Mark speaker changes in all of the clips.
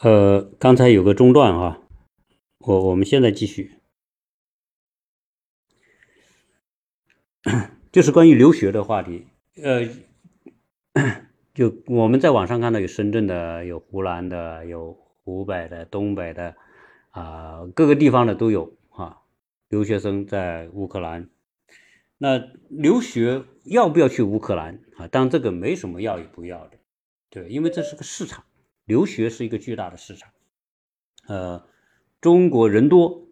Speaker 1: 呃，刚才有个中断啊，我我们现在继续，就是关于留学的话题。呃，就我们在网上看到有深圳的，有湖南的，有湖北的、东北的，啊，各个地方的都有啊。留学生在乌克兰，那留学要不要去乌克兰啊？当然这个没什么要与不要的，对，因为这是个市场。留学是一个巨大的市场，呃，中国人多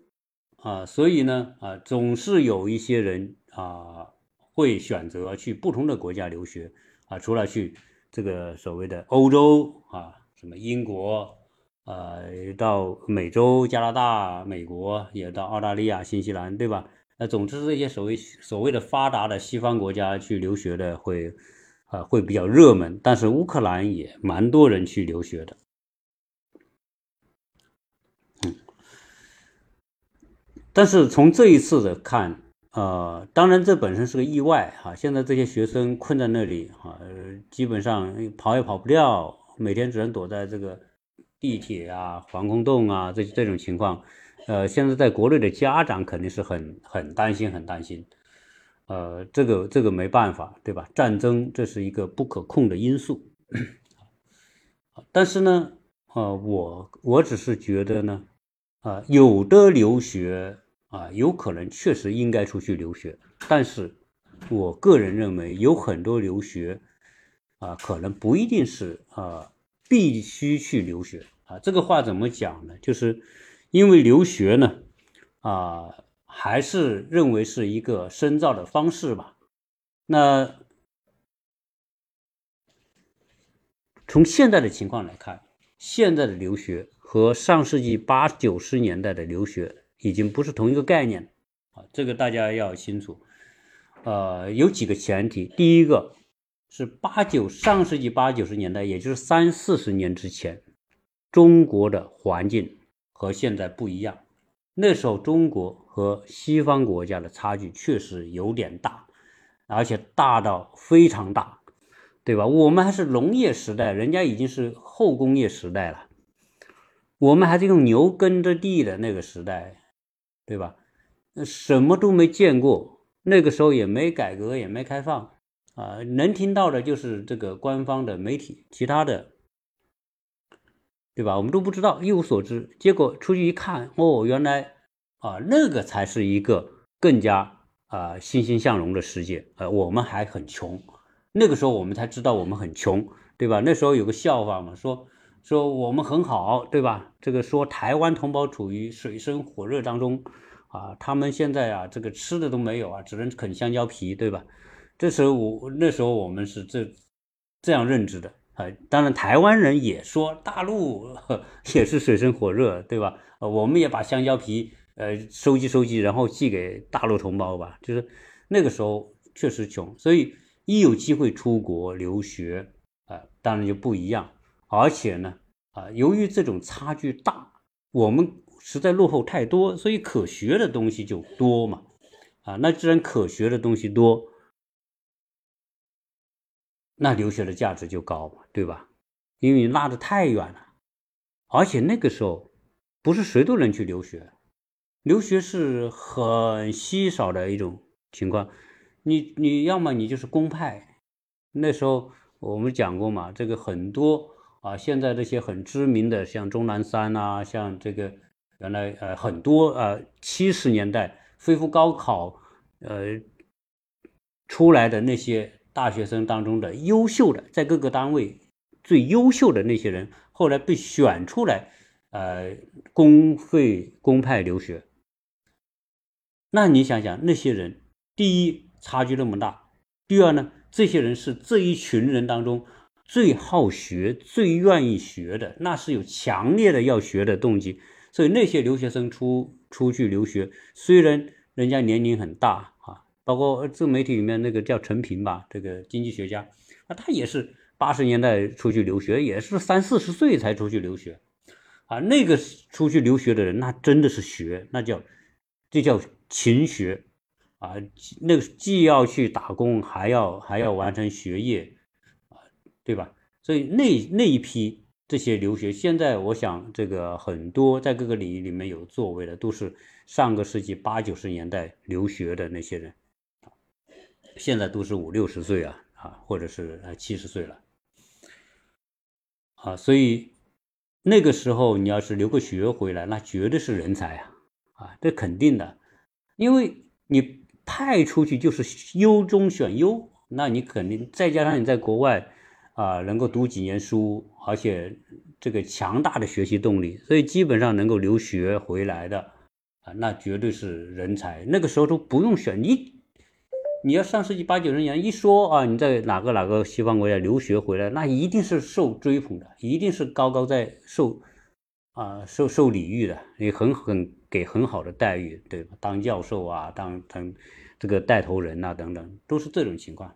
Speaker 1: 啊，所以呢啊，总是有一些人啊会选择去不同的国家留学啊，除了去这个所谓的欧洲啊，什么英国啊，到美洲、加拿大、美国，也到澳大利亚、新西兰，对吧？那总之这些所谓所谓的发达的西方国家去留学的会。啊，会比较热门，但是乌克兰也蛮多人去留学的，嗯，但是从这一次的看，呃，当然这本身是个意外哈。现在这些学生困在那里哈，基本上跑也跑不掉，每天只能躲在这个地铁啊、防空洞啊这这种情况，呃，现在在国内的家长肯定是很很担心，很担心。呃，这个这个没办法，对吧？战争这是一个不可控的因素，但是呢，呃，我我只是觉得呢，啊，有的留学啊，有可能确实应该出去留学，但是我个人认为有很多留学啊，可能不一定是啊必须去留学啊。这个话怎么讲呢？就是因为留学呢，啊。还是认为是一个深造的方式吧。那从现在的情况来看，现在的留学和上世纪八九十年代的留学已经不是同一个概念啊，这个大家要清楚。呃，有几个前提，第一个是八九上世纪八九十年代，也就是三四十年之前，中国的环境和现在不一样。那时候中国。和西方国家的差距确实有点大，而且大到非常大，对吧？我们还是农业时代，人家已经是后工业时代了，我们还是用牛耕着地的那个时代，对吧？什么都没见过，那个时候也没改革，也没开放，啊，能听到的就是这个官方的媒体，其他的，对吧？我们都不知道，一无所知。结果出去一看，哦，原来。啊，那个才是一个更加啊欣欣向荣的世界。呃，我们还很穷，那个时候我们才知道我们很穷，对吧？那时候有个笑话嘛，说说我们很好，对吧？这个说台湾同胞处于水深火热当中，啊，他们现在啊这个吃的都没有啊，只能啃香蕉皮，对吧？这时候我那时候我们是这这样认知的啊。当然，台湾人也说大陆 也是水深火热，对吧？呃，我们也把香蕉皮。呃，收集收集，然后寄给大陆同胞吧。就是那个时候确实穷，所以一有机会出国留学，啊，当然就不一样。而且呢，啊，由于这种差距大，我们实在落后太多，所以可学的东西就多嘛。啊，那既然可学的东西多，那留学的价值就高嘛，对吧？因为你拉得太远了，而且那个时候不是谁都能去留学。留学是很稀少的一种情况，你你要么你就是公派，那时候我们讲过嘛，这个很多啊，现在这些很知名的，像钟南山啊，像这个原来呃很多呃七十年代恢复高考呃出来的那些大学生当中的优秀的，在各个单位最优秀的那些人，后来被选出来呃公费公派留学。那你想想，那些人，第一差距那么大，第二呢，这些人是这一群人当中最好学、最愿意学的，那是有强烈的要学的动机。所以那些留学生出出去留学，虽然人家年龄很大，包括自媒体里面那个叫陈平吧，这个经济学家，啊，他也是八十年代出去留学，也是三四十岁才出去留学，啊，那个出去留学的人，那真的是学，那叫这叫。勤学啊，那个既要去打工，还要还要完成学业啊，对吧？所以那那一批这些留学，现在我想这个很多在各个领域里面有作为的，都是上个世纪八九十年代留学的那些人，现在都是五六十岁啊啊，或者是呃七十岁了啊，所以那个时候你要是留个学回来，那绝对是人才啊啊，这肯定的，因为你派出去就是优中选优，那你肯定再加上你在国外。啊，能够读几年书，而且这个强大的学习动力，所以基本上能够留学回来的啊，那绝对是人才。那个时候都不用选你，你要上世纪八九十年一说啊，你在哪个哪个西方国家留学回来，那一定是受追捧的，一定是高高在受啊受受礼遇的，也很很给很好的待遇，对吧？当教授啊，当成这个带头人呐，等等，都是这种情况。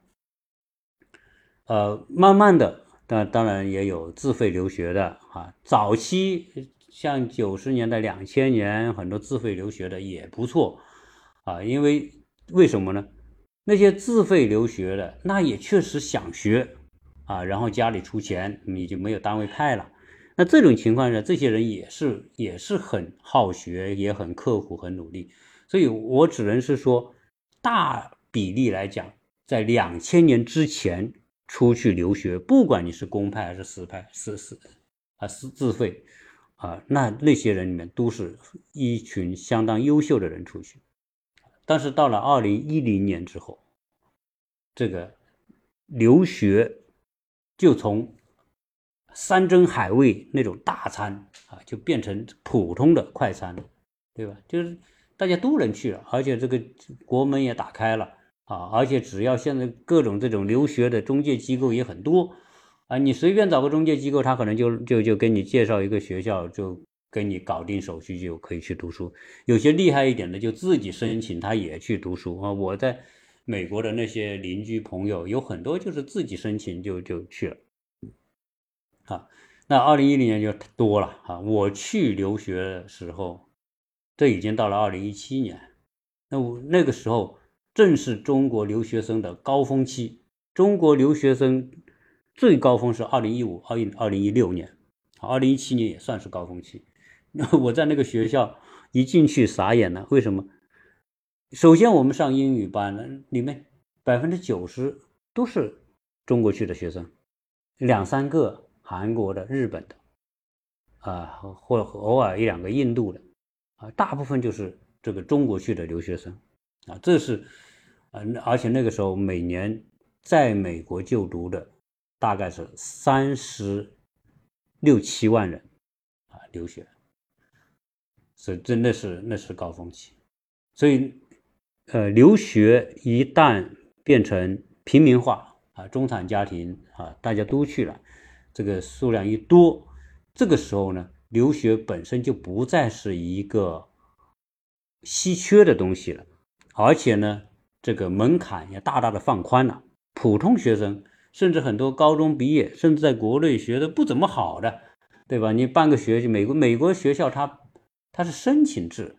Speaker 1: 呃，慢慢的，当当然也有自费留学的啊。早期像九十年代、两千年，很多自费留学的也不错啊。因为为什么呢？那些自费留学的，那也确实想学啊，然后家里出钱，你就没有单位派了。那这种情况下，这些人也是也是很好学，也很刻苦、很努力。所以我只能是说，大比例来讲，在两千年之前。出去留学，不管你是公派还是私派，私私啊私自费啊，那那些人里面都是一群相当优秀的人出去。但是到了二零一零年之后，这个留学就从山珍海味那种大餐啊，就变成普通的快餐了，对吧？就是大家都能去了，而且这个国门也打开了。啊，而且只要现在各种这种留学的中介机构也很多，啊，你随便找个中介机构，他可能就就就给你介绍一个学校，就给你搞定手续，就可以去读书。有些厉害一点的，就自己申请，他也去读书啊。我在美国的那些邻居朋友，有很多就是自己申请就就去了。啊，那二零一零年就多了啊。我去留学的时候，这已经到了二零一七年，那我那个时候。正是中国留学生的高峰期，中国留学生最高峰是二零一五、二一二零一六年，二零一七年也算是高峰期。那我在那个学校一进去傻眼了，为什么？首先我们上英语班呢，里面百分之九十都是中国去的学生，两三个韩国的、日本的，啊，或偶尔一两个印度的，啊，大部分就是这个中国去的留学生，啊，这是。嗯而且那个时候每年在美国就读的大概是三十六七万人啊，留学，所以真的是那是高峰期。所以，呃，留学一旦变成平民化啊，中产家庭啊，大家都去了，这个数量一多，这个时候呢，留学本身就不再是一个稀缺的东西了，而且呢。这个门槛也大大的放宽了，普通学生甚至很多高中毕业，甚至在国内学的不怎么好的，对吧？你办个学习，美国美国学校它它是申请制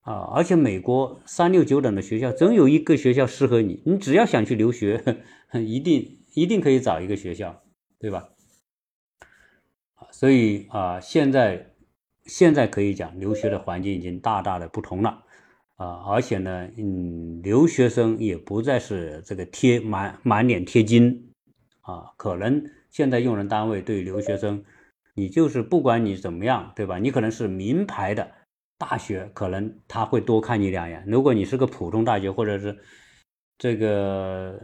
Speaker 1: 啊，而且美国三六九等的学校总有一个学校适合你，你只要想去留学，一定一定可以找一个学校，对吧？所以啊，现在现在可以讲，留学的环境已经大大的不同了。啊，而且呢，嗯，留学生也不再是这个贴满满脸贴金，啊，可能现在用人单位对留学生，你就是不管你怎么样，对吧？你可能是名牌的大学，可能他会多看你两眼；如果你是个普通大学，或者是这个。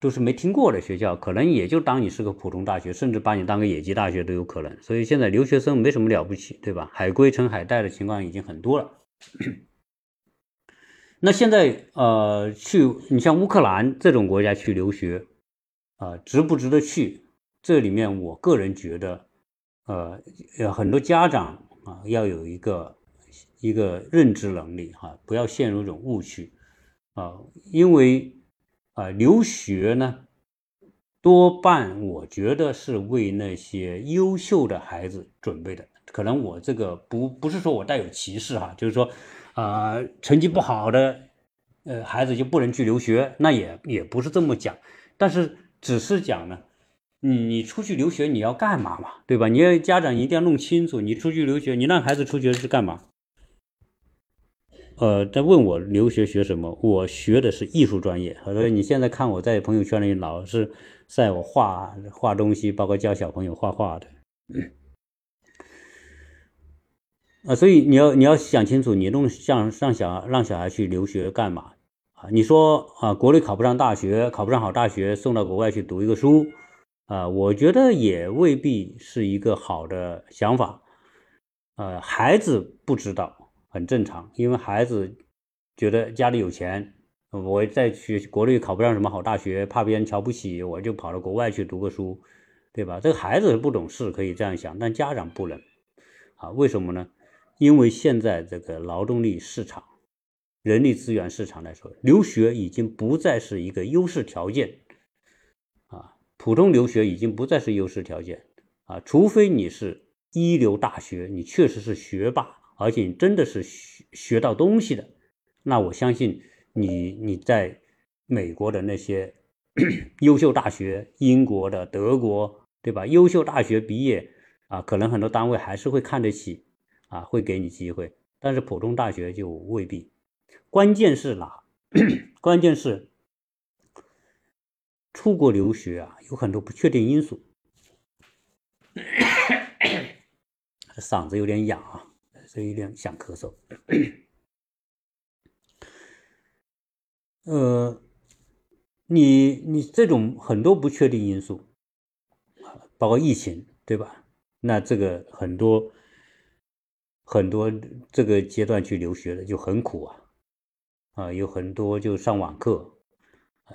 Speaker 1: 都是没听过的学校，可能也就当你是个普通大学，甚至把你当个野鸡大学都有可能。所以现在留学生没什么了不起，对吧？海归成海带的情况已经很多了。那现在呃，去你像乌克兰这种国家去留学啊，值不值得去？这里面我个人觉得，呃，很多家长啊要有一个一个认知能力哈，不要陷入一种误区啊，因为。啊，留学呢，多半我觉得是为那些优秀的孩子准备的。可能我这个不不是说我带有歧视哈，就是说，啊，成绩不好的呃孩子就不能去留学，那也也不是这么讲。但是只是讲呢，你你出去留学你要干嘛嘛，对吧？你要家长一定要弄清楚，你出去留学，你让孩子出去是干嘛？呃，在问我留学学什么？我学的是艺术专业。所以你现在看我在朋友圈里老是在我画画东西，包括教小朋友画画的。啊，所以你要你要想清楚，你弄像让小让小孩去留学干嘛啊？你说啊，国内考不上大学，考不上好大学，送到国外去读一个书啊，我觉得也未必是一个好的想法。呃，孩子不知道很正常，因为孩子觉得家里有钱，我再去国内考不上什么好大学，怕别人瞧不起，我就跑到国外去读个书，对吧？这个孩子不懂事，可以这样想，但家长不能啊？为什么呢？因为现在这个劳动力市场、人力资源市场来说，留学已经不再是一个优势条件，普通留学已经不再是优势条件啊，除非你是一流大学，你确实是学霸，而且你真的是学学到东西的，那我相信你你在美国的那些 优秀大学，英国的、德国，对吧？优秀大学毕业啊，可能很多单位还是会看得起。啊，会给你机会，但是普通大学就未必。关键是哪？关键是出国留学啊，有很多不确定因素。嗓子有点哑啊，所以有点想咳嗽。呃，你你这种很多不确定因素包括疫情，对吧？那这个很多。很多这个阶段去留学的就很苦啊，啊，有很多就上网课，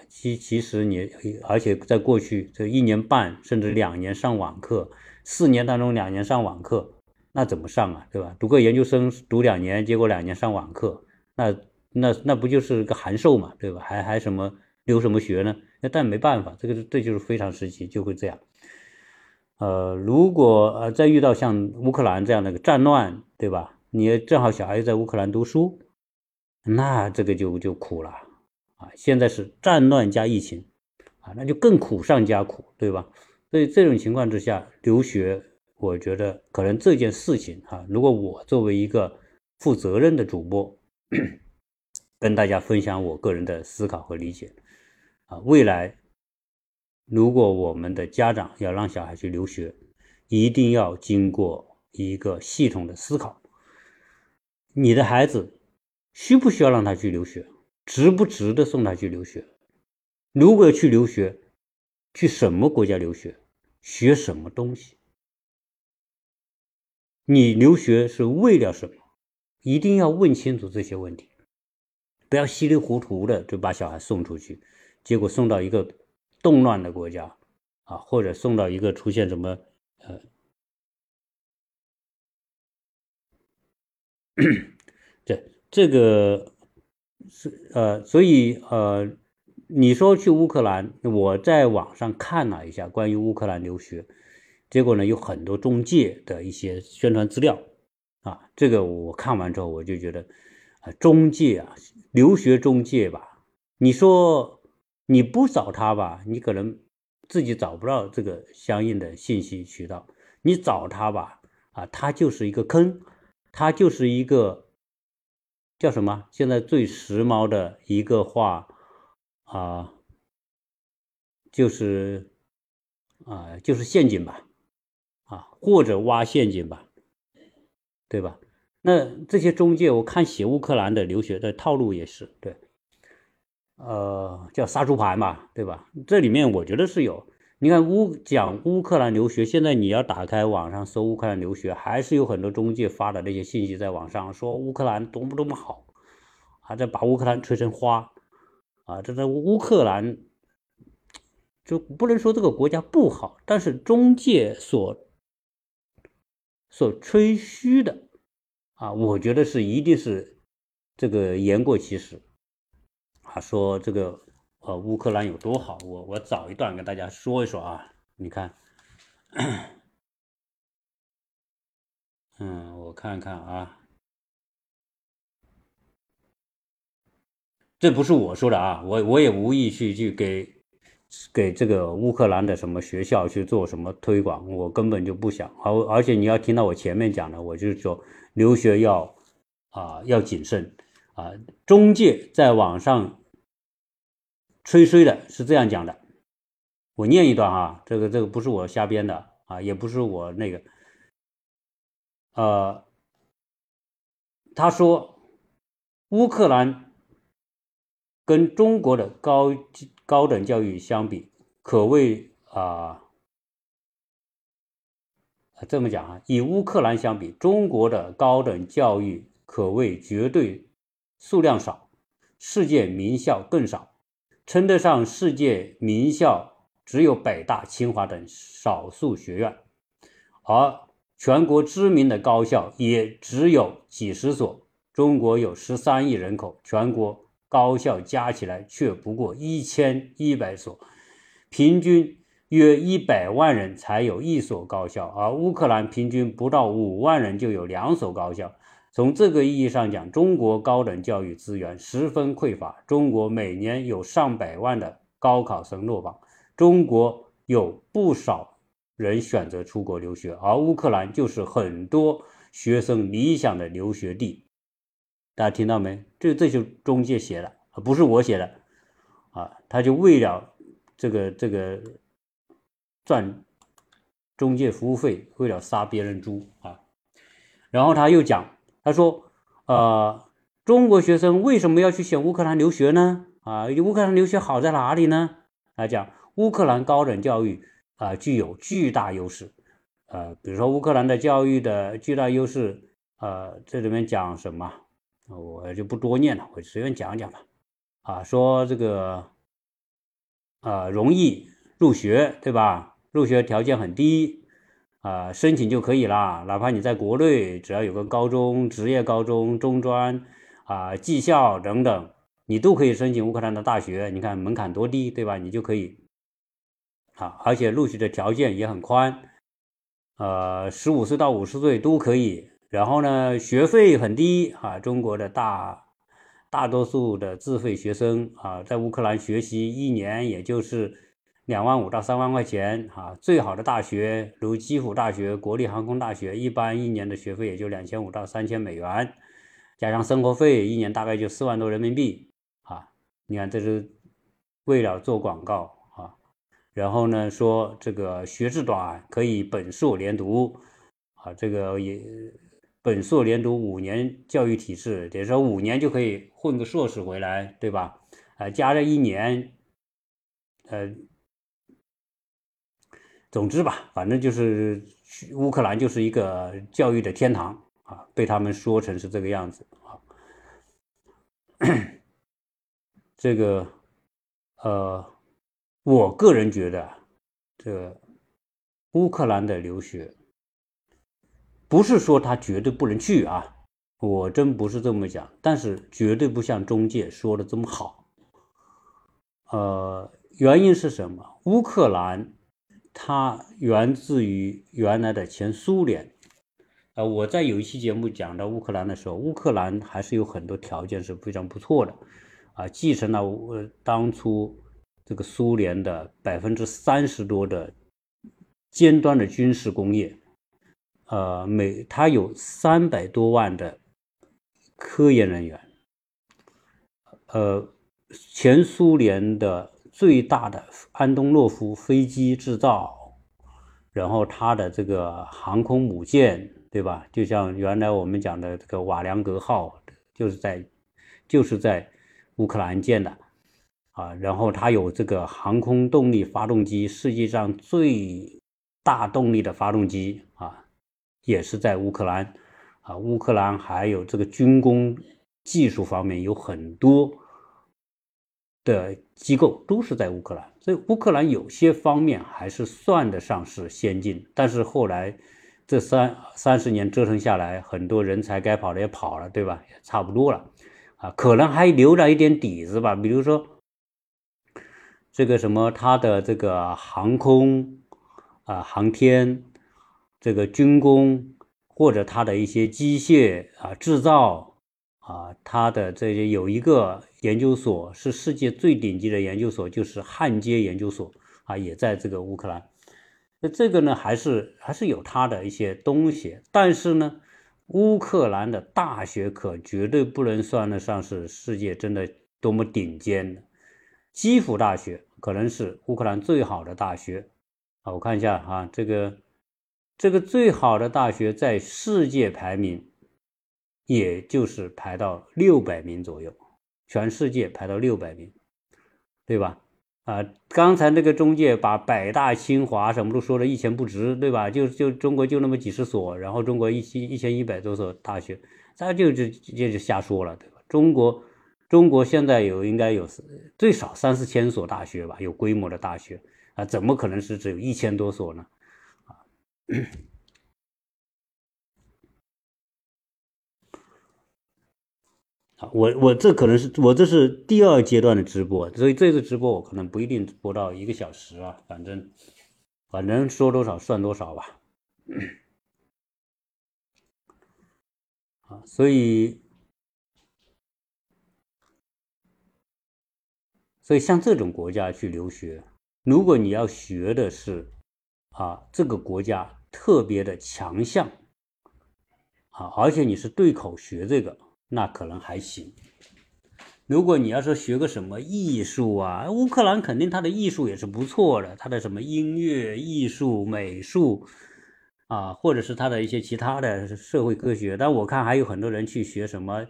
Speaker 1: 其其实你而且在过去这一年半甚至两年上网课，四年当中两年上网课，那怎么上啊，对吧？读个研究生读两年，结果两年上网课，那那那不就是个函授嘛，对吧？还还什么留什么学呢？那但没办法，这个这就是非常时期就会这样。呃，如果呃再遇到像乌克兰这样的个战乱，对吧？你正好小孩在乌克兰读书，那这个就就苦了啊！现在是战乱加疫情啊，那就更苦上加苦，对吧？所以这种情况之下，留学，我觉得可能这件事情啊，如果我作为一个负责任的主播，跟大家分享我个人的思考和理解啊，未来。如果我们的家长要让小孩去留学，一定要经过一个系统的思考。你的孩子需不需要让他去留学？值不值得送他去留学？如果要去留学，去什么国家留学？学什么东西？你留学是为了什么？一定要问清楚这些问题，不要稀里糊涂的就把小孩送出去，结果送到一个。动乱的国家啊，或者送到一个出现什么呃，这这个是呃，所以呃，你说去乌克兰，我在网上看了一下关于乌克兰留学，结果呢有很多中介的一些宣传资料啊，这个我看完之后我就觉得啊，中介啊，留学中介吧，你说。你不找他吧，你可能自己找不到这个相应的信息渠道。你找他吧，啊，他就是一个坑，他就是一个叫什么？现在最时髦的一个话啊，就是啊，就是陷阱吧，啊，或者挖陷阱吧，对吧？那这些中介，我看写乌克兰的留学的套路也是对。呃，叫杀猪盘吧，对吧？这里面我觉得是有。你看乌讲乌克兰留学，现在你要打开网上搜乌克兰留学，还是有很多中介发的那些信息在网上说乌克兰多么多么好，还在把乌克兰吹成花啊！这在乌克兰就不能说这个国家不好，但是中介所所吹嘘的啊，我觉得是一定是这个言过其实。他说：“这个呃，乌克兰有多好？我我找一段跟大家说一说啊。你看，嗯，我看看啊，这不是我说的啊，我我也无意去去给给这个乌克兰的什么学校去做什么推广，我根本就不想。而而且你要听到我前面讲的，我就是说留学要啊要谨慎啊。中介在网上吹嘘的是这样讲的，我念一段啊，这个这个不是我瞎编的啊，也不是我那个，呃，他说乌克兰跟中国的高。高等教育相比，可谓啊，这么讲啊，以乌克兰相比，中国的高等教育可谓绝对数量少，世界名校更少，称得上世界名校只有北大、清华等少数学院，而全国知名的高校也只有几十所。中国有十三亿人口，全国。高校加起来却不过一千一百所，平均约一百万人才有一所高校，而乌克兰平均不到五万人就有两所高校。从这个意义上讲，中国高等教育资源十分匮乏。中国每年有上百万的高考生落榜，中国有不少人选择出国留学，而乌克兰就是很多学生理想的留学地。大家听到没？这这就中介写的，不是我写的啊！他就为了这个这个赚中介服务费，为了杀别人猪啊！然后他又讲，他说，呃，中国学生为什么要去选乌克兰留学呢？啊，乌克兰留学好在哪里呢？他讲，乌克兰高等教育啊具有巨大优势，呃，比如说乌克兰的教育的巨大优势，呃，这里面讲什么？我就不多念了，我随便讲讲吧。啊，说这个，啊，容易入学，对吧？入学条件很低，啊，申请就可以了。哪怕你在国内，只要有个高中、职业高中、中专，啊，技校等等，你都可以申请乌克兰的大学。你看门槛多低，对吧？你就可以，啊，而且录取的条件也很宽，呃，十五岁到五十岁都可以。然后呢，学费很低啊，中国的大大多数的自费学生啊，在乌克兰学习一年也就是两万五到三万块钱啊。最好的大学如基辅大学、国立航空大学，一般一年的学费也就两千五到三千美元，加上生活费，一年大概就四万多人民币啊。你看，这是为了做广告啊。然后呢，说这个学制短，可以本硕连读啊，这个也。本硕连读五年教育体制，等于说五年就可以混个硕士回来，对吧？啊，加了一年，呃，总之吧，反正就是乌克兰就是一个教育的天堂啊，被他们说成是这个样子啊。这个，呃，我个人觉得，这个乌克兰的留学。不是说他绝对不能去啊，我真不是这么讲，但是绝对不像中介说的这么好。呃，原因是什么？乌克兰它源自于原来的前苏联。呃，我在有一期节目讲到乌克兰的时候，乌克兰还是有很多条件是非常不错的，啊，继承了呃当初这个苏联的百分之三十多的尖端的军事工业。呃，每他有三百多万的科研人员，呃，前苏联的最大的安东诺夫飞机制造，然后他的这个航空母舰，对吧？就像原来我们讲的这个瓦良格号，就是在就是在乌克兰建的啊。然后他有这个航空动力发动机，世界上最大动力的发动机啊。也是在乌克兰，啊，乌克兰还有这个军工技术方面有很多的机构都是在乌克兰，所以乌克兰有些方面还是算得上是先进。但是后来这三三十年折腾下来，很多人才该跑的也跑了，对吧？也差不多了，啊，可能还留了一点底子吧，比如说这个什么，它的这个航空啊，航天。这个军工或者它的一些机械啊制造啊，它的这些有一个研究所是世界最顶级的研究所，就是焊接研究所啊，也在这个乌克兰。那这个呢，还是还是有它的一些东西，但是呢，乌克兰的大学可绝对不能算得上是世界真的多么顶尖的。基辅大学可能是乌克兰最好的大学啊，我看一下啊，这个这个最好的大学在世界排名，也就是排到六百名左右，全世界排到六百名，对吧？啊，刚才那个中介把北大、清华什么都说的一钱不值，对吧？就就中国就那么几十所，然后中国一千一千一百多所大学，他就就这就瞎说了，对吧？中国中国现在有应该有最少三四千所大学吧，有规模的大学啊，怎么可能是只有一千多所呢？啊。啊，我我这可能是我这是第二阶段的直播，所以这次直播我可能不一定播到一个小时啊，反正反正说多少算多少吧。啊，所以所以像这种国家去留学，如果你要学的是啊这个国家特别的强项啊，而且你是对口学这个。那可能还行。如果你要说学个什么艺术啊，乌克兰肯定它的艺术也是不错的，它的什么音乐、艺术、美术啊，或者是它的一些其他的社会科学。但我看还有很多人去学什么，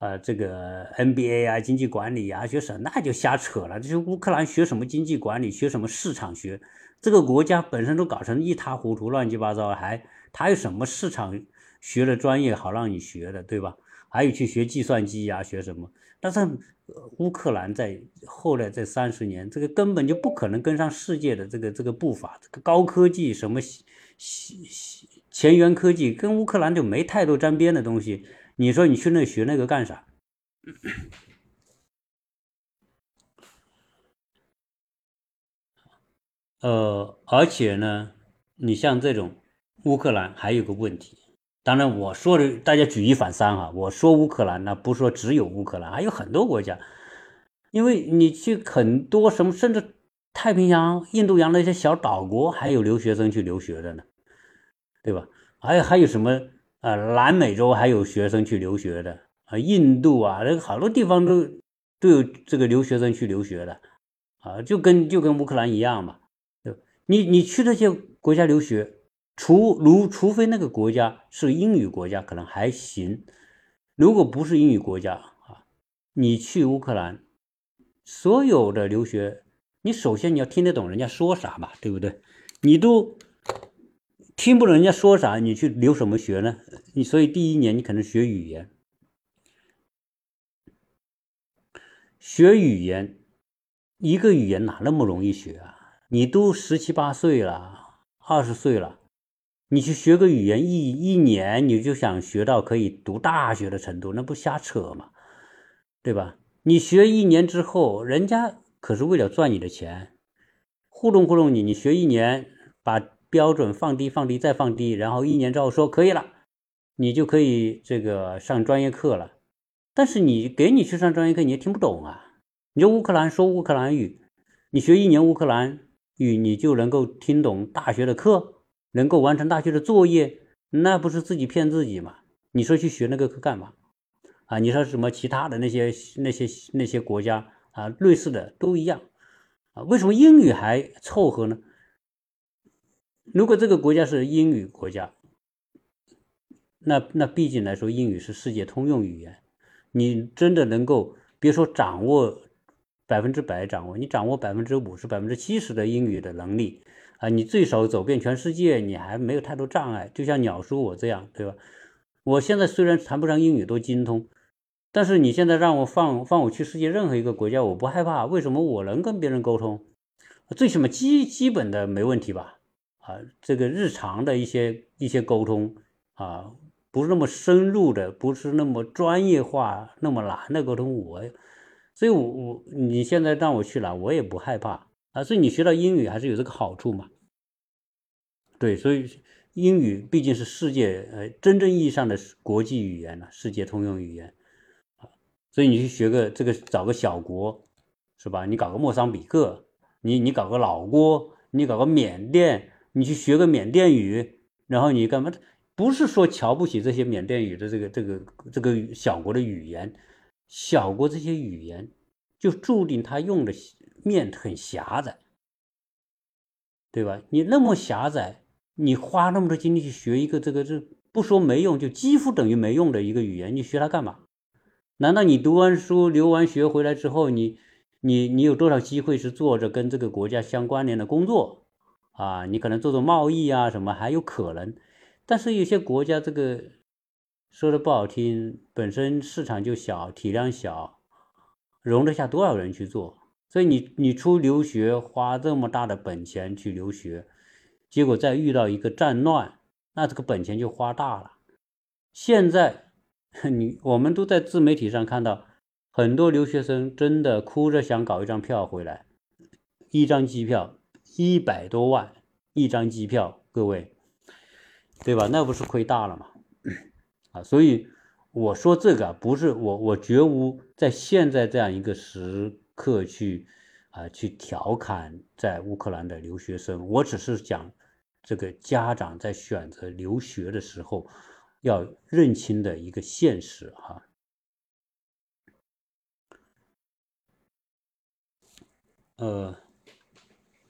Speaker 1: 呃，这个 NBA 啊，经济管理啊，学什那就瞎扯了。就是乌克兰学什么经济管理，学什么市场学，这个国家本身都搞成一塌糊涂、乱七八糟，还它有什么市场学的专业好让你学的，对吧？还有去学计算机呀，学什么？但是乌克兰在后来这三十年，这个根本就不可能跟上世界的这个这个步伐。这个高科技什么前沿科技，跟乌克兰就没太多沾边的东西。你说你去那学那个干啥？呃，而且呢，你像这种乌克兰还有个问题。当然，我说的大家举一反三哈。我说乌克兰，那不说只有乌克兰，还有很多国家。因为你去很多什么，甚至太平洋、印度洋那些小岛国，还有留学生去留学的呢，对吧？还有还有什么啊？南美洲还有学生去留学的啊？印度啊，那好多地方都都有这个留学生去留学的啊，就跟就跟乌克兰一样嘛。对吧你你去那些国家留学。除如除非那个国家是英语国家，可能还行。如果不是英语国家啊，你去乌克兰，所有的留学，你首先你要听得懂人家说啥吧，对不对？你都听不懂人家说啥，你去留什么学呢？你所以第一年你可能学语言，学语言，一个语言哪那么容易学啊？你都十七八岁了，二十岁了。你去学个语言一一年，你就想学到可以读大学的程度，那不瞎扯吗？对吧？你学一年之后，人家可是为了赚你的钱，糊弄糊弄你。你学一年，把标准放低放低再放低，然后一年之后说可以了，你就可以这个上专业课了。但是你给你去上专业课，你也听不懂啊。你就乌克兰说乌克兰语，你学一年乌克兰语，你就能够听懂大学的课？能够完成大学的作业，那不是自己骗自己吗？你说去学那个干嘛？啊，你说什么其他的那些那些那些国家啊，类似的都一样啊？为什么英语还凑合呢？如果这个国家是英语国家，那那毕竟来说，英语是世界通用语言，你真的能够别说掌握百分之百掌握，你掌握百分之五十、百分之七十的英语的能力。啊，你最少走遍全世界，你还没有太多障碍。就像鸟叔我这样，对吧？我现在虽然谈不上英语多精通，但是你现在让我放放我去世界任何一个国家，我不害怕。为什么我能跟别人沟通？最起码基基本的没问题吧？啊，这个日常的一些一些沟通啊，不是那么深入的，不是那么专业化、那么难的沟通。我，所以我我你现在让我去哪，我也不害怕。啊，所以你学到英语还是有这个好处嘛？对，所以英语毕竟是世界呃真正意义上的国际语言了，世界通用语言啊所以你去学个这个，找个小国，是吧？你搞个莫桑比克，你你搞个老挝，你搞个缅甸，你去学个缅甸语，然后你干嘛？不是说瞧不起这些缅甸语的这个这个这个小国的语言，小国这些语言就注定他用的面很狭窄，对吧？你那么狭窄，你花那么多精力去学一个这个这不说没用，就几乎等于没用的一个语言，你学它干嘛？难道你读完书、留完学回来之后，你、你、你有多少机会是做着跟这个国家相关联的工作啊？你可能做做贸易啊，什么还有可能。但是有些国家这个说的不好听，本身市场就小，体量小，容得下多少人去做？所以你你出留学花这么大的本钱去留学，结果再遇到一个战乱，那这个本钱就花大了。现在。你我们都在自媒体上看到很多留学生真的哭着想搞一张票回来，一张机票一百多万一张机票，各位，对吧？那不是亏大了吗？啊，所以我说这个不是我我绝无在现在这样一个时刻去啊去调侃在乌克兰的留学生，我只是讲这个家长在选择留学的时候。要认清的一个现实哈，呃，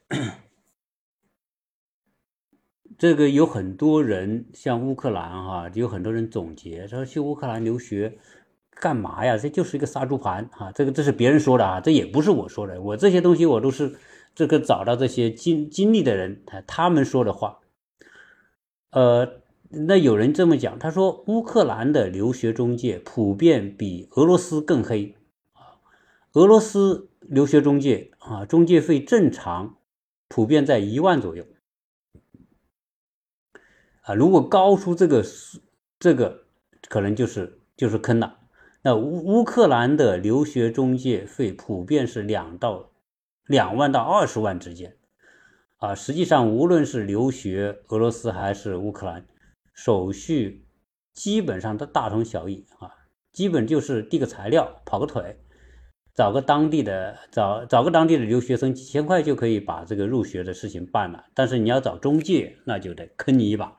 Speaker 1: 这个有很多人像乌克兰哈，有很多人总结说去乌克兰留学干嘛呀？这就是一个杀猪盘啊！这个这是别人说的啊，这也不是我说的。我这些东西我都是这个找到这些经经历的人他他们说的话，呃。那有人这么讲，他说乌克兰的留学中介普遍比俄罗斯更黑啊。俄罗斯留学中介啊，中介费正常普遍在一万左右啊。如果高出这个这个，可能就是就是坑了。那乌乌克兰的留学中介费普遍是两到两万到二十万之间啊。实际上，无论是留学俄罗斯还是乌克兰。手续基本上都大同小异啊，基本就是递个材料、跑个腿，找个当地的找找个当地的留学生，几千块就可以把这个入学的事情办了。但是你要找中介，那就得坑你一把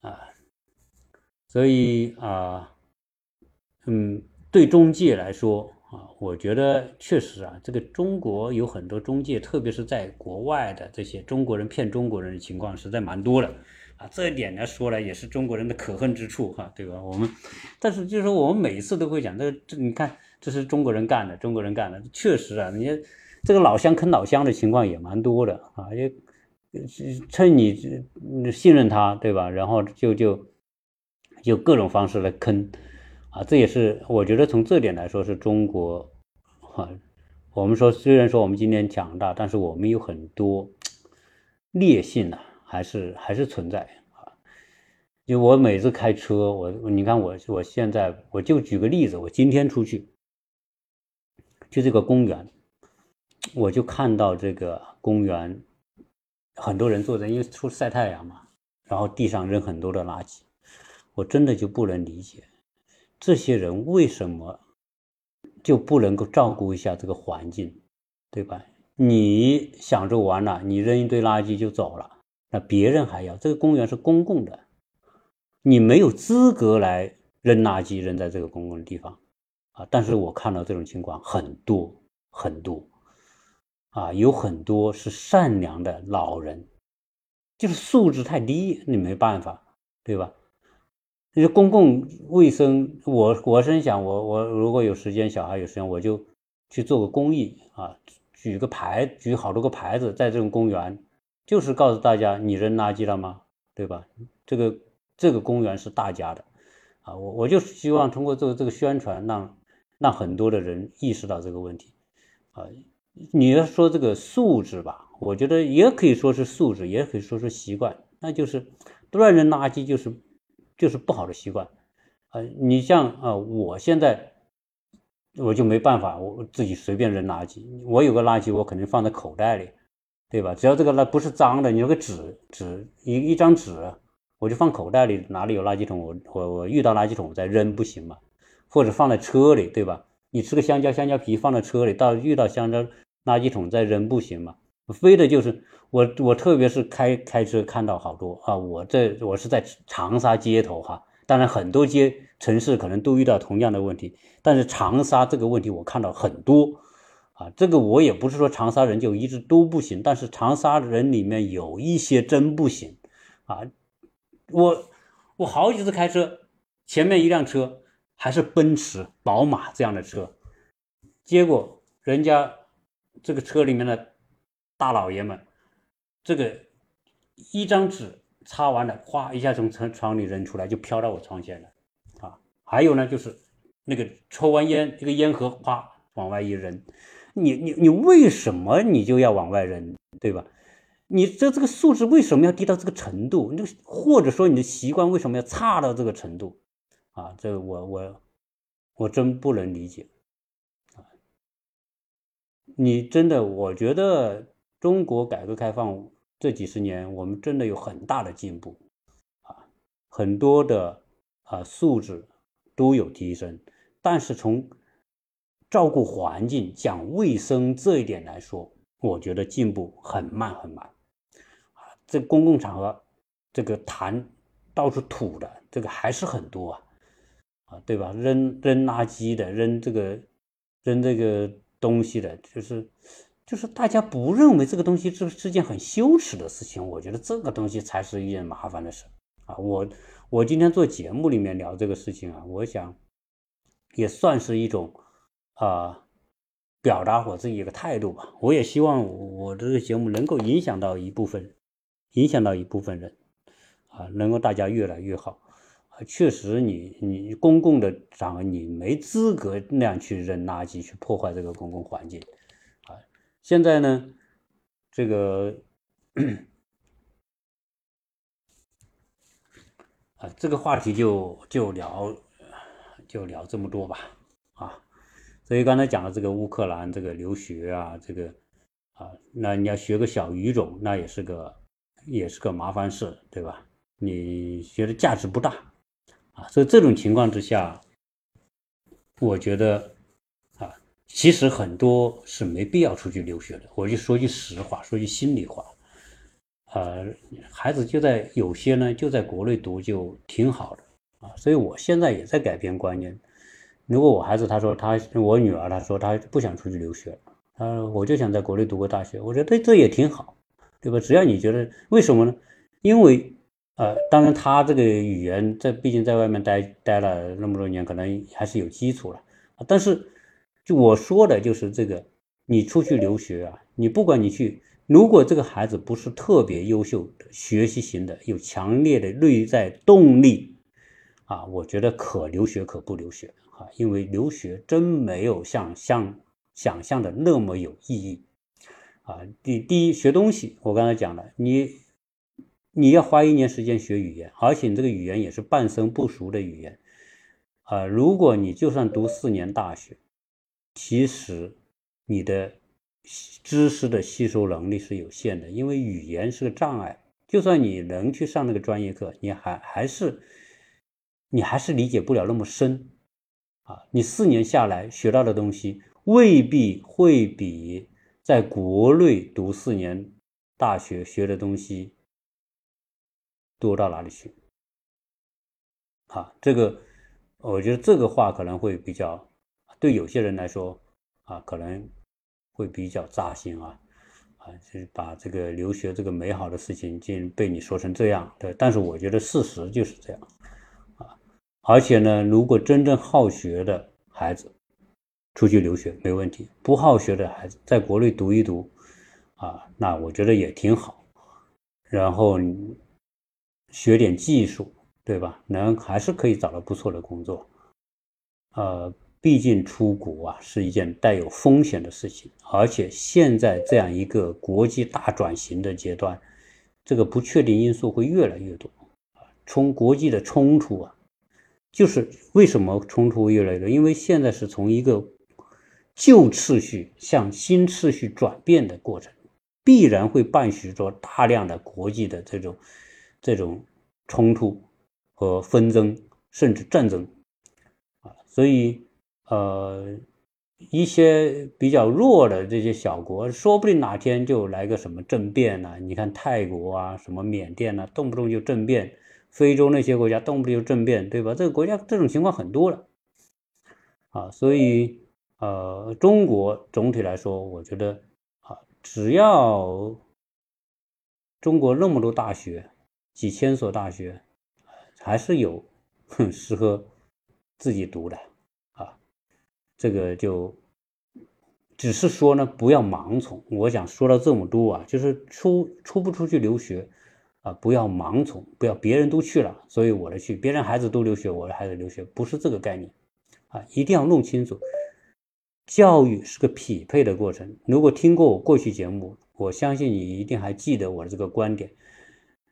Speaker 1: 啊。所以啊，嗯，对中介来说啊，我觉得确实啊，这个中国有很多中介，特别是在国外的这些中国人骗中国人的情况实在蛮多的啊。这一点来说呢也是中国人的可恨之处哈，对吧？我们，但是就是说我们每一次都会讲，这这你看，这是中国人干的，中国人干的，确实啊，你这个老乡坑老乡的情况也蛮多的啊，也趁你信任他，对吧？然后就就就各种方式来坑啊，这也是我觉得从这点来说是中国哈，我们说虽然说我们今天强大，但是我们有很多劣性呐。还是还是存在啊，就我每次开车，我你看我我现在我就举个例子，我今天出去，就这个公园，我就看到这个公园很多人坐在，因为出晒太阳嘛，然后地上扔很多的垃圾，我真的就不能理解，这些人为什么就不能够照顾一下这个环境，对吧？你想着玩了，你扔一堆垃圾就走了。那别人还要这个公园是公共的，你没有资格来扔垃圾扔在这个公共的地方啊！但是我看到这种情况很多很多啊，有很多是善良的老人，就是素质太低，你没办法，对吧？那公共卫生，我我是想，我我如果有时间，小孩有时间，我就去做个公益啊，举个牌，举好多个牌子，在这种公园。就是告诉大家，你扔垃圾了吗？对吧？这个这个公园是大家的，啊，我我就希望通过这个这个宣传，让让很多的人意识到这个问题，啊，你要说这个素质吧，我觉得也可以说是素质，也可以说是习惯，那就是乱扔垃圾就是就是不好的习惯，啊，你像啊，我现在我就没办法，我自己随便扔垃圾，我有个垃圾，我肯定放在口袋里。对吧？只要这个垃不是脏的，你有个纸纸一一张纸，我就放口袋里。哪里有垃圾桶，我我我遇到垃圾桶再扔，不行吗？或者放在车里，对吧？你吃个香蕉，香蕉皮放在车里，到遇到香蕉垃圾桶再扔不行吗？非的就是我，我特别是开开车看到好多啊，我这我是在长沙街头哈，当然很多街城市可能都遇到同样的问题，但是长沙这个问题我看到很多啊，这个我也不是说长沙人就一直都不行，但是长沙人里面有一些真不行啊，我我好几次开车，前面一辆车还是奔驰、宝马这样的车，结果人家这个车里面的。大老爷们，这个一张纸擦完了，哗一下从窗窗里扔出来，就飘到我窗前了啊！还有呢，就是那个抽完烟，这个烟盒哗往外一扔，你你你为什么你就要往外扔，对吧？你这这个素质为什么要低到这个程度？那或者说你的习惯为什么要差到这个程度啊？这我我我真不能理解啊！你真的，我觉得。中国改革开放这几十年，我们真的有很大的进步，啊，很多的啊素质都有提升，但是从照顾环境、讲卫生这一点来说，我觉得进步很慢很慢，啊，这公共场合这个痰到处吐的这个还是很多啊，啊，对吧？扔扔垃圾的，扔这个扔这个东西的，就是。就是大家不认为这个东西是是件很羞耻的事情，我觉得这个东西才是一件麻烦的事啊！我我今天做节目里面聊这个事情啊，我想也算是一种啊表达我自己一个态度吧。我也希望我这个节目能够影响到一部分，影响到一部分人啊，能够大家越来越好啊。确实，你你公共的场合你没资格那样去扔垃圾，去破坏这个公共环境。现在呢，这个啊，这个话题就就聊就聊这么多吧，啊，所以刚才讲的这个乌克兰这个留学啊，这个啊，那你要学个小语种，那也是个也是个麻烦事，对吧？你觉得价值不大啊，所以这种情况之下，我觉得。其实很多是没必要出去留学的，我就说句实话，说句心里话，呃，孩子就在有些呢就在国内读就挺好的啊，所以我现在也在改变观念。如果我孩子他说他我女儿他说他不想出去留学，他我就想在国内读个大学，我觉得这也挺好，对吧？只要你觉得为什么呢？因为呃，当然他这个语言在毕竟在外面待待了那么多年，可能还是有基础了，但是。就我说的，就是这个，你出去留学啊，你不管你去，如果这个孩子不是特别优秀的学习型的，有强烈的内在动力啊，我觉得可留学可不留学啊，因为留学真没有像像想象的那么有意义啊。第第一，学东西，我刚才讲了，你你要花一年时间学语言，而且你这个语言也是半生不熟的语言啊。如果你就算读四年大学，其实，你的知识的吸收能力是有限的，因为语言是个障碍。就算你能去上那个专业课，你还还是你还是理解不了那么深啊！你四年下来学到的东西，未必会比在国内读四年大学学的东西多到哪里去啊！这个，我觉得这个话可能会比较。对有些人来说，啊，可能会比较扎心啊，啊，就是把这个留学这个美好的事情，竟被你说成这样，对。但是我觉得事实就是这样，啊，而且呢，如果真正好学的孩子出去留学没问题，不好学的孩子在国内读一读，啊，那我觉得也挺好。然后学点技术，对吧？能还是可以找到不错的工作，呃。毕竟出国啊是一件带有风险的事情，而且现在这样一个国际大转型的阶段，这个不确定因素会越来越多啊。从国际的冲突啊，就是为什么冲突越来越多？因为现在是从一个旧秩序向新秩序转变的过程，必然会伴随着大量的国际的这种这种冲突和纷争，甚至战争啊。所以呃，一些比较弱的这些小国，说不定哪天就来个什么政变呢？你看泰国啊，什么缅甸呐，动不动就政变；非洲那些国家动不动就政变，对吧？这个国家这种情况很多了啊，所以呃，中国总体来说，我觉得啊，只要中国那么多大学，几千所大学，还是有 适合自己读的。这个就只是说呢，不要盲从。我想说到这么多啊，就是出出不出去留学啊，不要盲从，不要别人都去了，所以我的去，别人孩子都留学，我的孩子留学，不是这个概念啊，一定要弄清楚。教育是个匹配的过程。如果听过我过去节目，我相信你一定还记得我的这个观点。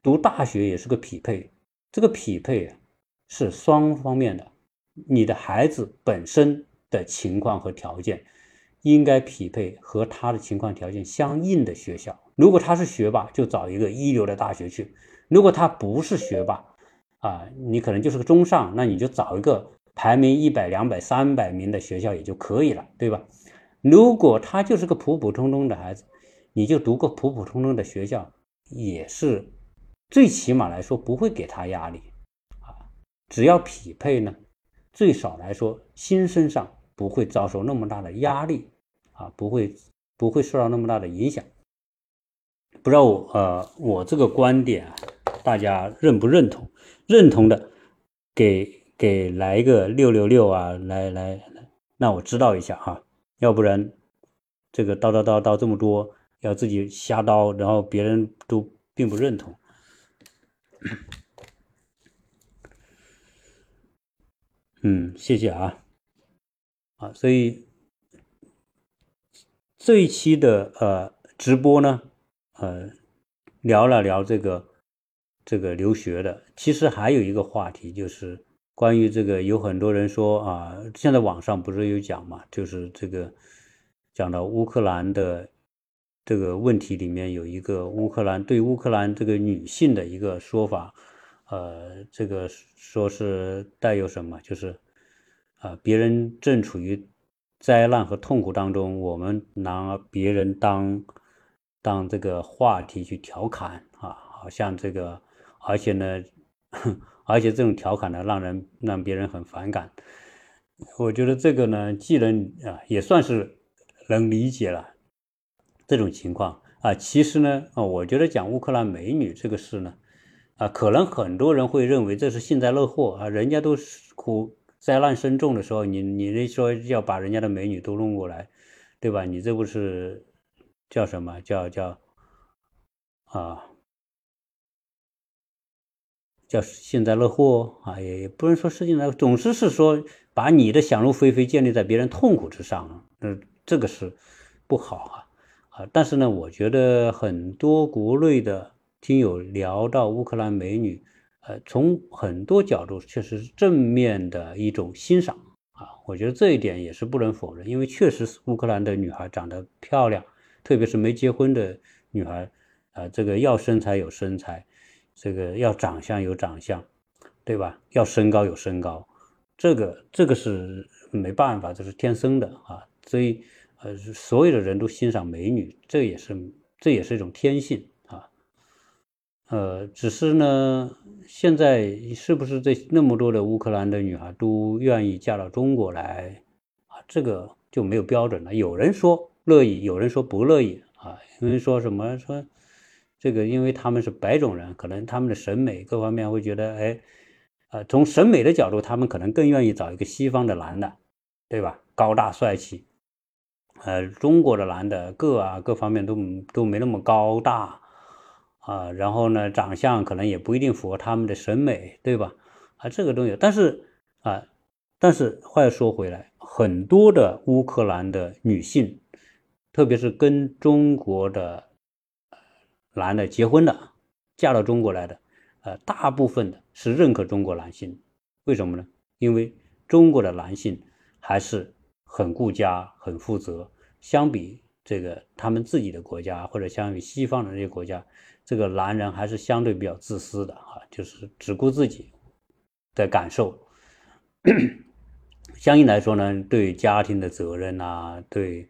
Speaker 1: 读大学也是个匹配，这个匹配是双方面的。你的孩子本身的情况和条件应该匹配和他的情况条件相应的学校。如果他是学霸，就找一个一流的大学去；如果他不是学霸，啊，你可能就是个中上，那你就找一个排名一百、两百、三百名的学校也就可以了，对吧？如果他就是个普普通通的孩子，你就读个普普通通的学校也是。最起码来说不会给他压力啊，只要匹配呢，最少来说心身上不会遭受那么大的压力啊，不会不会受到那么大的影响。不知道我呃我这个观点啊，大家认不认同？认同的给给来一个六六六啊，来来，让我知道一下哈，要不然这个叨叨叨叨这么多，要自己瞎叨，然后别人都并不认同。嗯，谢谢啊，啊，所以这一期的呃直播呢，呃，聊了聊这个这个留学的，其实还有一个话题就是关于这个，有很多人说啊，现在网上不是有讲嘛，就是这个讲到乌克兰的。这个问题里面有一个乌克兰对乌克兰这个女性的一个说法，呃，这个说是带有什么，就是啊，别人正处于灾难和痛苦当中，我们拿别人当当这个话题去调侃啊，好像这个，而且呢，而且这种调侃呢，让人让别人很反感。我觉得这个呢，既能啊，也算是能理解了。这种情况啊，其实呢，啊，我觉得讲乌克兰美女这个事呢，啊，可能很多人会认为这是幸灾乐祸啊，人家都苦灾难深重的时候，你你那说要把人家的美女都弄过来，对吧？你这不是叫什么叫叫啊？叫幸灾乐祸啊？也不能说是幸灾，总之是说把你的想入非非建立在别人痛苦之上，嗯，这个是不好啊。但是呢，我觉得很多国内的听友聊到乌克兰美女，呃，从很多角度确实是正面的一种欣赏啊。我觉得这一点也是不能否认，因为确实乌克兰的女孩长得漂亮，特别是没结婚的女孩，啊，这个要身材有身材，这个要长相有长相，对吧？要身高有身高，这个这个是没办法，这是天生的啊，所以。呃，所有的人都欣赏美女，这也是这也是一种天性。呃，只是呢，现在是不是这那么多的乌克兰的女孩都愿意嫁到中国来啊？这个就没有标准了。有人说乐意，有人说不乐意啊。有人说什么说这个，因为他们是白种人，可能他们的审美各方面会觉得，哎，呃，从审美的角度，他们可能更愿意找一个西方的男的，对吧？高大帅气。呃，中国的男的个啊各方面都都没那么高大啊，然后呢，长相可能也不一定符合他们的审美，对吧？啊，这个东西，但是啊，但是话又说回来，很多的乌克兰的女性，特别是跟中国的男的结婚的，嫁到中国来的，呃，大部分的是认可中国男性，为什么呢？因为中国的男性还是。很顾家，很负责。相比这个他们自己的国家，或者相比西方的这些国家，这个男人还是相对比较自私的啊，就是只顾自己的感受。相应来说呢，对家庭的责任啊，对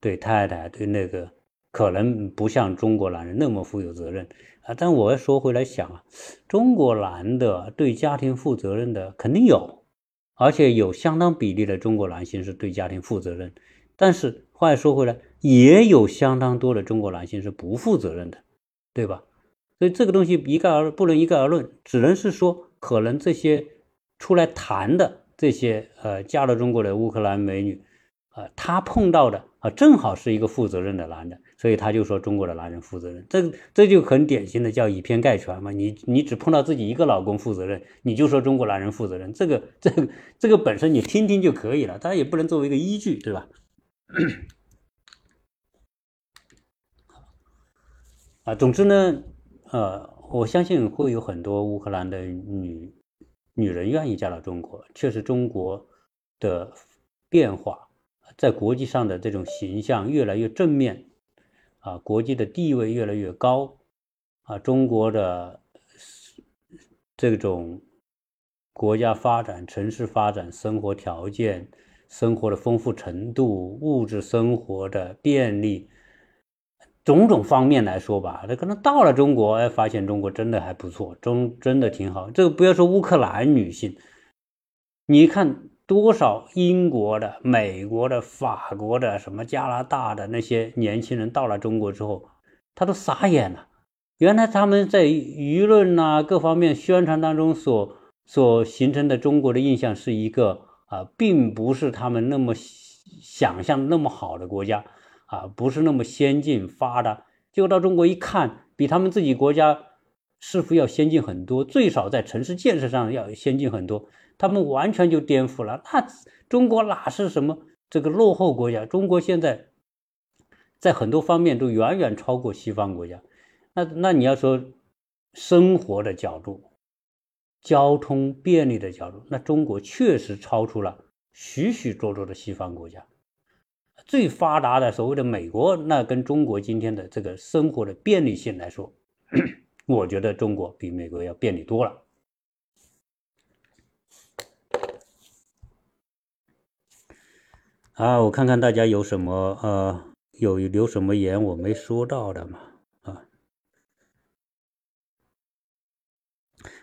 Speaker 1: 对太太对那个可能不像中国男人那么负有责任啊。但我要说回来想啊，中国男的对家庭负责任的肯定有，而且有相当比例的中国男性是对家庭负责任。但是话又说回来，也有相当多的中国男性是不负责任的，对吧？所以这个东西一概而不能一概而论，只能是说可能这些出来谈的这些呃嫁了中国的乌克兰美女，啊，她碰到的啊正好是一个负责任的男的，所以他就说中国的男人负责任，这这就很典型的叫以偏概全嘛。你你只碰到自己一个老公负责任，你就说中国男人负责任，这个这个这个本身你听听就可以了，当然也不能作为一个依据，对吧？啊，总之呢。呃，我相信会有很多乌克兰的女女人愿意嫁到中国。确实，中国的变化在国际上的这种形象越来越正面，啊，国际的地位越来越高，啊，中国的这种国家发展、城市发展、生活条件、生活的丰富程度、物质生活的便利。种种方面来说吧，他可能到了中国，哎，发现中国真的还不错，中真的挺好。这个不要说乌克兰女性，你看多少英国的、美国的、法国的、什么加拿大的那些年轻人到了中国之后，他都傻眼了。原来他们在舆论呐各方面宣传当中所所形成的中国的印象是一个啊，并不是他们那么想象那么好的国家。啊，不是那么先进发达，结果到中国一看，比他们自己国家似乎要先进很多，最少在城市建设上要先进很多。他们完全就颠覆了。那中国哪是什么这个落后国家？中国现在在很多方面都远远超过西方国家。那那你要说生活的角度、交通便利的角度，那中国确实超出了许许多多的西方国家。最发达的所谓的美国，那跟中国今天的这个生活的便利性来说，我觉得中国比美国要便利多了。啊，我看看大家有什么呃，有留什么言我没说到的嘛？啊，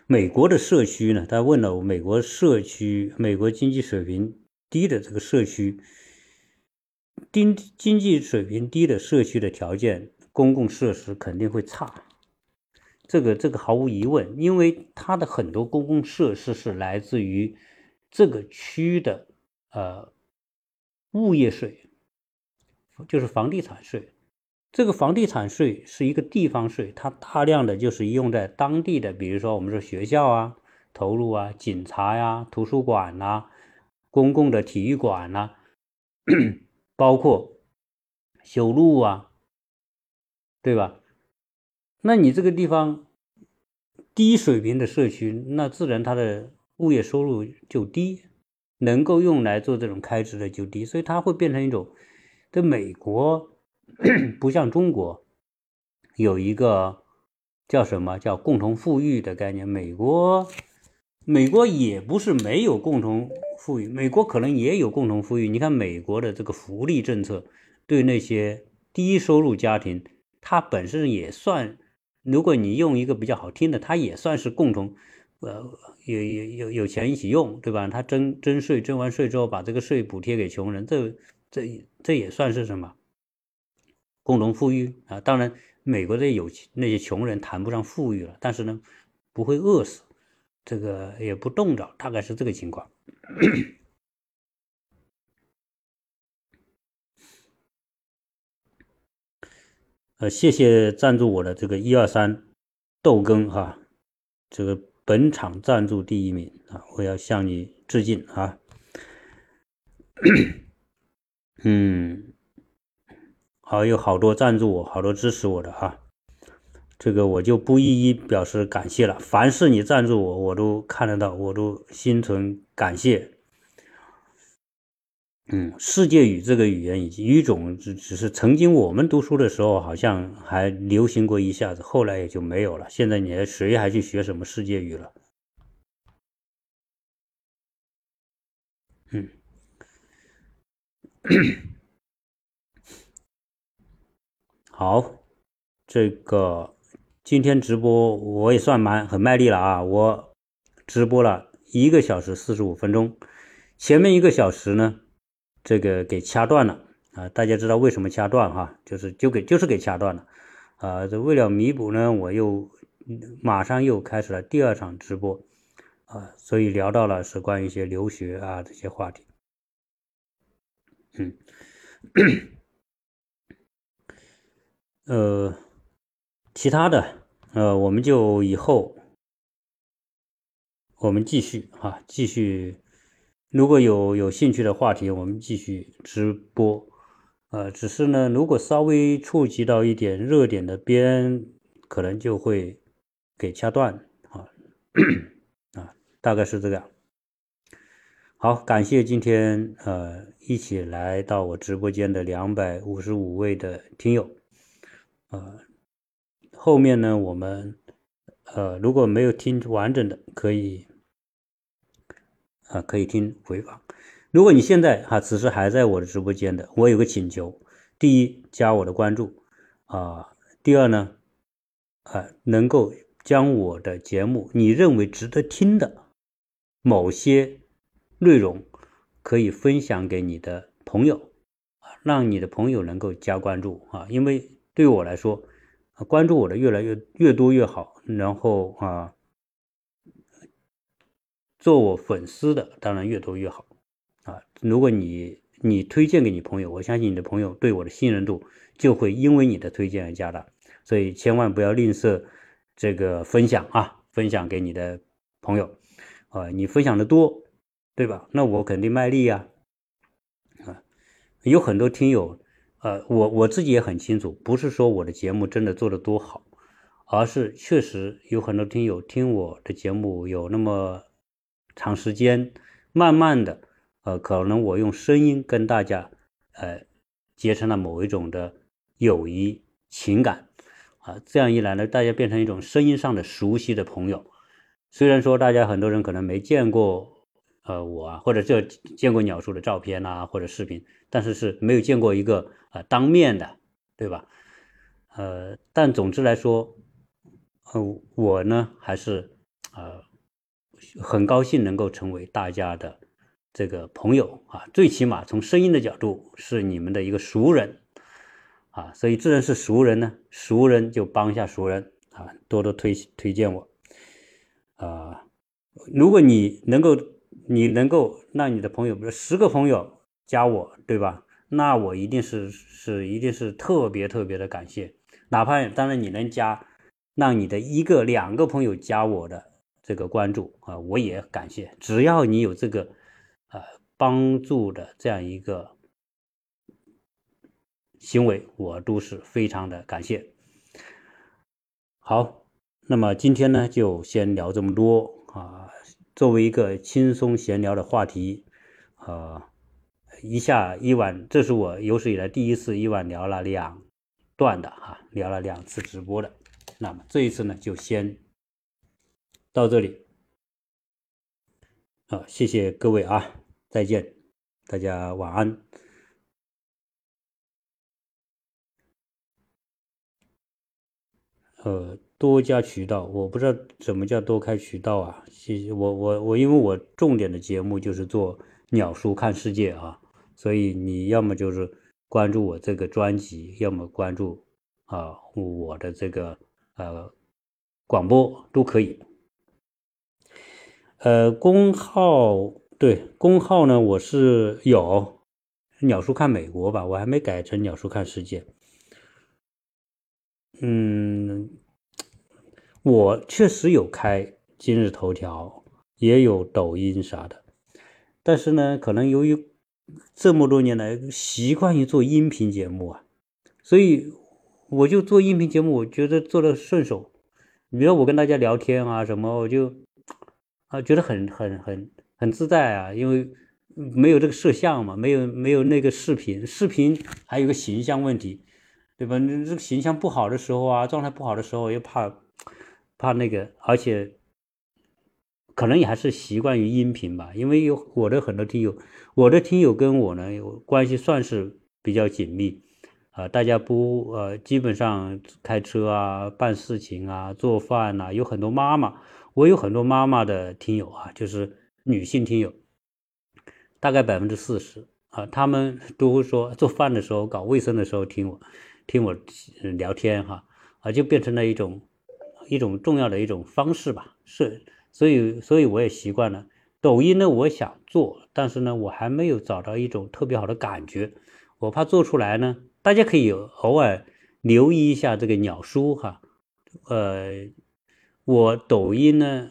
Speaker 1: 美国的社区呢？他问了，美国社区，美国经济水平低的这个社区。经经济水平低的社区的条件，公共设施肯定会差，这个这个毫无疑问，因为它的很多公共设施是来自于这个区的呃物业税，就是房地产税。这个房地产税是一个地方税，它大量的就是用在当地的，比如说我们说学校啊、投入啊、警察呀、图书馆呐、公共的体育馆呐。包括修路啊，对吧？那你这个地方低水平的社区，那自然它的物业收入就低，能够用来做这种开支的就低，所以它会变成一种。在美国 不像中国有一个叫什么叫共同富裕的概念，美国美国也不是没有共同。富裕，美国可能也有共同富裕。你看美国的这个福利政策，对那些低收入家庭，它本身也算，如果你用一个比较好听的，它也算是共同，呃，有有有有钱一起用，对吧？他征征税，征完税之后把这个税补贴给穷人，这这这也算是什么？共同富裕啊！当然，美国的有那些穷人谈不上富裕了，但是呢，不会饿死，这个也不冻着，大概是这个情况。呃，谢谢赞助我的这个一二三豆羹哈，这个本场赞助第一名啊，我要向你致敬啊。嗯，好，有好多赞助我，好多支持我的哈，这个我就不一一表示感谢了。凡是你赞助我，我都看得到，我都心存。感谢，嗯，世界语这个语言以及语种只只是曾经我们读书的时候好像还流行过一下子，后来也就没有了。现在你还谁还去学什么世界语了？嗯，好，这个今天直播我也算蛮很卖力了啊，我直播了一个小时四十五分钟，前面一个小时呢，这个给掐断了啊，大家知道为什么掐断哈，就是就给就是给掐断了啊，这为了弥补呢，我又马上又开始了第二场直播。啊，所以聊到了是关于一些留学啊这些话题，嗯，呃，其他的呃，我们就以后我们继续哈，继续，如果有有兴趣的话题，我们继续直播，呃，只是呢，如果稍微触及到一点热点的边，可能就会给掐断啊啊。大概是这个，好，感谢今天呃一起来到我直播间的两百五十五位的听友，呃，后面呢我们呃如果没有听完整的，可以啊可以听回放。如果你现在哈此时还在我的直播间的，我有个请求：第一，加我的关注啊；第二呢，啊能够将我的节目你认为值得听的。某些内容可以分享给你的朋友啊，让你的朋友能够加关注啊，因为对我来说，关注我的越来越越多越好。然后啊，做我粉丝的当然越多越好啊。如果你你推荐给你朋友，我相信你的朋友对我的信任度就会因为你的推荐而加大。所以千万不要吝啬这个分享啊，分享给你的朋友。啊，你分享的多，对吧？那我肯定卖力呀。啊，有很多听友，呃，我我自己也很清楚，不是说我的节目真的做的多好，而是确实有很多听友听我的节目有那么长时间，慢慢的，呃，可能我用声音跟大家，呃，结成了某一种的友谊情感，啊，这样一来呢，大家变成一种声音上的熟悉的朋友。虽然说大家很多人可能没见过，呃，我啊，或者就见过鸟叔的照片呐，或者视频，但是是没有见过一个呃当面的，对吧？呃，但总之来说，呃，我呢还是呃很高兴能够成为大家的这个朋友啊，最起码从声音的角度是你们的一个熟人啊，所以自然是熟人呢，熟人就帮一下熟人啊，多多推推荐我。啊，如果你能够，你能够让你的朋友，比如十个朋友加我，对吧？那我一定是是一定是特别特别的感谢。哪怕当然你能加，让你的一个两个朋友加我的这个关注啊，我也感谢。只要你有这个呃帮助的这样一个行为，我都是非常的感谢。好。那么今天呢，就先聊这么多啊。作为一个轻松闲聊的话题，呃，一下一晚，这是我有史以来第一次一晚聊了两段的哈，聊了两次直播的。那么这一次呢，就先到这里。好，谢谢各位啊，再见，大家晚安。呃。多家渠道，我不知道怎么叫多开渠道啊。谢谢我我我，因为我重点的节目就是做鸟叔看世界啊，所以你要么就是关注我这个专辑，要么关注啊我的这个呃广播都可以。呃，公号对公号呢，我是有鸟叔看美国吧，我还没改成鸟叔看世界。嗯。我确实有开今日头条，也有抖音啥的，但是呢，可能由于这么多年来习惯于做音频节目啊，所以我就做音频节目，我觉得做的顺手。比如我跟大家聊天啊什么，我就啊觉得很很很很自在啊，因为没有这个摄像嘛，没有没有那个视频，视频还有个形象问题，对吧？你这个形象不好的时候啊，状态不好的时候，又怕。怕那个，而且可能也还是习惯于音频吧，因为有我的很多听友，我的听友跟我呢关系算是比较紧密，啊，大家不呃基本上开车啊、办事情啊、做饭呐，有很多妈妈，我有很多妈妈的听友啊，就是女性听友，大概百分之四十啊，他们都会说做饭的时候、搞卫生的时候听我听我聊天哈，啊，就变成了一种。一种重要的一种方式吧，是，所以，所以我也习惯了。抖音呢，我想做，但是呢，我还没有找到一种特别好的感觉。我怕做出来呢，大家可以偶尔留意一下这个鸟叔哈。呃，我抖音呢，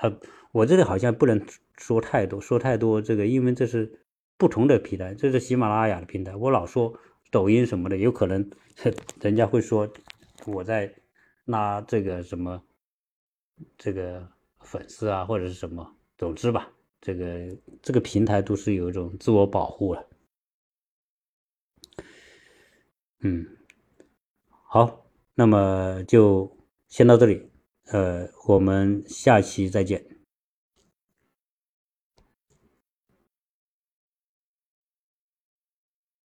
Speaker 1: 呃，我这里好像不能说太多，说太多这个，因为这是不同的平台，这是喜马拉雅的平台。我老说抖音什么的，有可能 人家会说我在。那这个什么，这个粉丝啊，或者是什么，总之吧，这个这个平台都是有一种自我保护了。嗯，好，那么就先到这里，呃，我们下期再见。